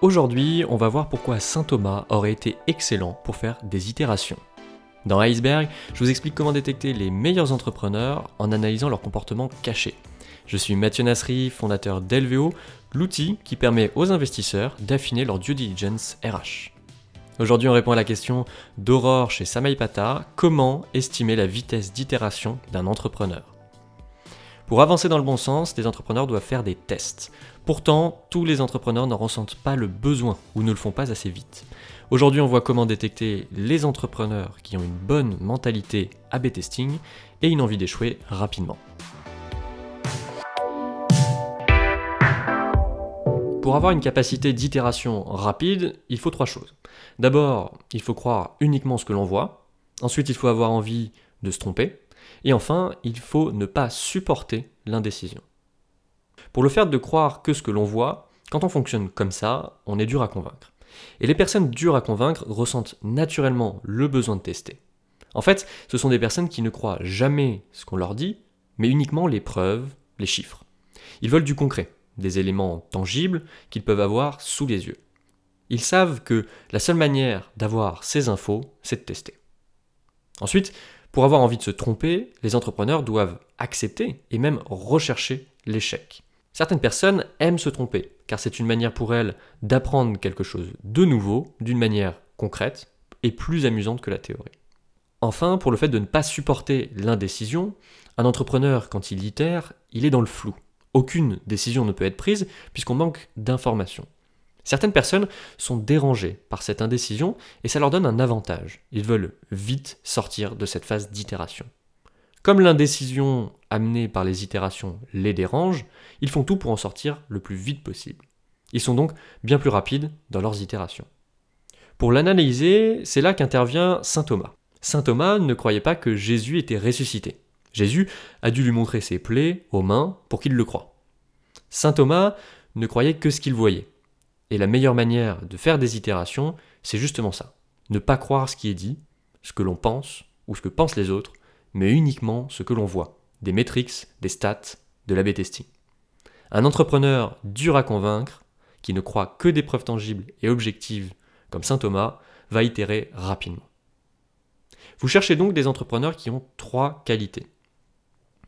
Aujourd'hui, on va voir pourquoi Saint Thomas aurait été excellent pour faire des itérations. Dans Iceberg, je vous explique comment détecter les meilleurs entrepreneurs en analysant leur comportement caché. Je suis Mathieu Nasri, fondateur d'Elveo, l'outil qui permet aux investisseurs d'affiner leur due diligence RH. Aujourd'hui, on répond à la question d'Aurore chez Samaipata comment estimer la vitesse d'itération d'un entrepreneur? Pour avancer dans le bon sens, les entrepreneurs doivent faire des tests. Pourtant, tous les entrepreneurs n'en ressentent pas le besoin ou ne le font pas assez vite. Aujourd'hui, on voit comment détecter les entrepreneurs qui ont une bonne mentalité A-B testing et une envie d'échouer rapidement. Pour avoir une capacité d'itération rapide, il faut trois choses. D'abord, il faut croire uniquement ce que l'on voit. Ensuite, il faut avoir envie de se tromper. Et enfin, il faut ne pas supporter l'indécision. Pour le faire de croire que ce que l'on voit, quand on fonctionne comme ça, on est dur à convaincre. Et les personnes dures à convaincre ressentent naturellement le besoin de tester. En fait, ce sont des personnes qui ne croient jamais ce qu'on leur dit, mais uniquement les preuves, les chiffres. Ils veulent du concret des éléments tangibles qu'ils peuvent avoir sous les yeux. Ils savent que la seule manière d'avoir ces infos, c'est de tester. Ensuite, pour avoir envie de se tromper, les entrepreneurs doivent accepter et même rechercher l'échec. Certaines personnes aiment se tromper, car c'est une manière pour elles d'apprendre quelque chose de nouveau, d'une manière concrète et plus amusante que la théorie. Enfin, pour le fait de ne pas supporter l'indécision, un entrepreneur, quand il itère, il est dans le flou aucune décision ne peut être prise puisqu'on manque d'informations. Certaines personnes sont dérangées par cette indécision et ça leur donne un avantage. Ils veulent vite sortir de cette phase d'itération. Comme l'indécision amenée par les itérations les dérange, ils font tout pour en sortir le plus vite possible. Ils sont donc bien plus rapides dans leurs itérations. Pour l'analyser, c'est là qu'intervient Saint Thomas. Saint Thomas ne croyait pas que Jésus était ressuscité. Jésus a dû lui montrer ses plaies aux mains pour qu'il le croie. Saint Thomas ne croyait que ce qu'il voyait. Et la meilleure manière de faire des itérations, c'est justement ça. Ne pas croire ce qui est dit, ce que l'on pense ou ce que pensent les autres, mais uniquement ce que l'on voit, des métriques, des stats, de l'AB testing. Un entrepreneur dur à convaincre, qui ne croit que des preuves tangibles et objectives comme Saint Thomas, va itérer rapidement. Vous cherchez donc des entrepreneurs qui ont trois qualités.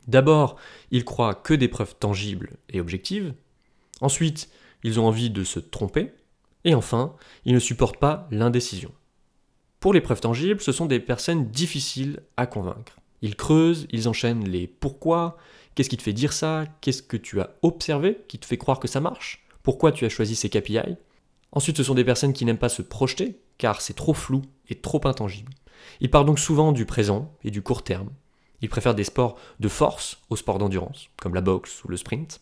D'abord, ils croient que des preuves tangibles et objectives. Ensuite, ils ont envie de se tromper. Et enfin, ils ne supportent pas l'indécision. Pour les preuves tangibles, ce sont des personnes difficiles à convaincre. Ils creusent, ils enchaînent les pourquoi, qu'est-ce qui te fait dire ça, qu'est-ce que tu as observé qui te fait croire que ça marche, pourquoi tu as choisi ces KPI. Ensuite, ce sont des personnes qui n'aiment pas se projeter, car c'est trop flou et trop intangible. Ils parlent donc souvent du présent et du court terme, ils préfèrent des sports de force aux sports d'endurance, comme la boxe ou le sprint.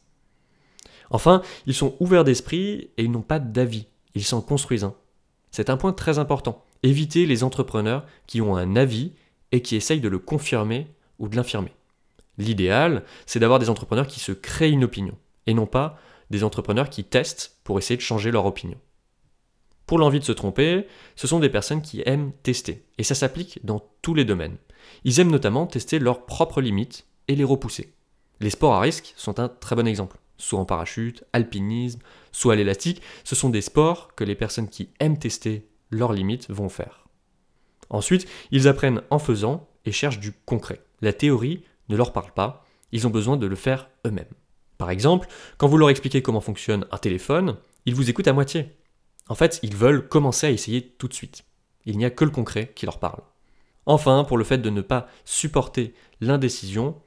Enfin, ils sont ouverts d'esprit et ils n'ont pas d'avis, ils s'en construisent un. C'est un point très important. Évitez les entrepreneurs qui ont un avis et qui essayent de le confirmer ou de l'infirmer. L'idéal, c'est d'avoir des entrepreneurs qui se créent une opinion, et non pas des entrepreneurs qui testent pour essayer de changer leur opinion. Pour l'envie de se tromper, ce sont des personnes qui aiment tester, et ça s'applique dans tous les domaines. Ils aiment notamment tester leurs propres limites et les repousser. Les sports à risque sont un très bon exemple. Soit en parachute, alpinisme, soit à l'élastique, ce sont des sports que les personnes qui aiment tester leurs limites vont faire. Ensuite, ils apprennent en faisant et cherchent du concret. La théorie ne leur parle pas, ils ont besoin de le faire eux-mêmes. Par exemple, quand vous leur expliquez comment fonctionne un téléphone, ils vous écoutent à moitié. En fait, ils veulent commencer à essayer tout de suite. Il n'y a que le concret qui leur parle. Enfin, pour le fait de ne pas supporter l'indécision,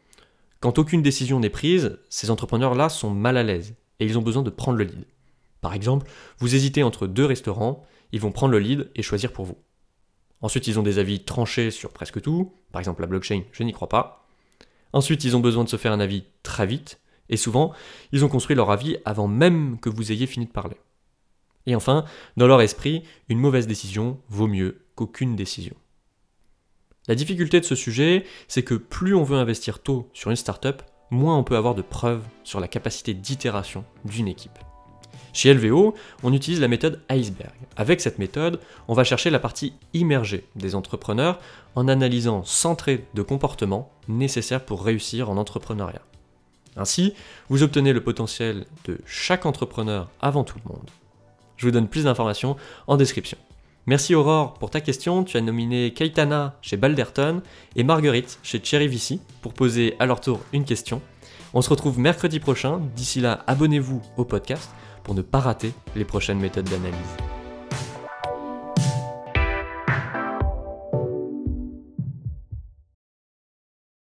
quand aucune décision n'est prise, ces entrepreneurs-là sont mal à l'aise et ils ont besoin de prendre le lead. Par exemple, vous hésitez entre deux restaurants, ils vont prendre le lead et choisir pour vous. Ensuite, ils ont des avis tranchés sur presque tout, par exemple la blockchain, je n'y crois pas. Ensuite, ils ont besoin de se faire un avis très vite, et souvent, ils ont construit leur avis avant même que vous ayez fini de parler. Et enfin, dans leur esprit, une mauvaise décision vaut mieux qu'aucune décision. La difficulté de ce sujet, c'est que plus on veut investir tôt sur une startup, moins on peut avoir de preuves sur la capacité d'itération d'une équipe. Chez LVO, on utilise la méthode iceberg. Avec cette méthode, on va chercher la partie immergée des entrepreneurs en analysant 100 traits de comportement nécessaires pour réussir en entrepreneuriat. Ainsi, vous obtenez le potentiel de chaque entrepreneur avant tout le monde. Je vous donne plus d'informations en description. Merci Aurore pour ta question. Tu as nominé Keitana chez Balderton et Marguerite chez Cherry Vici pour poser à leur tour une question. On se retrouve mercredi prochain. D'ici là, abonnez-vous au podcast pour ne pas rater les prochaines méthodes d'analyse.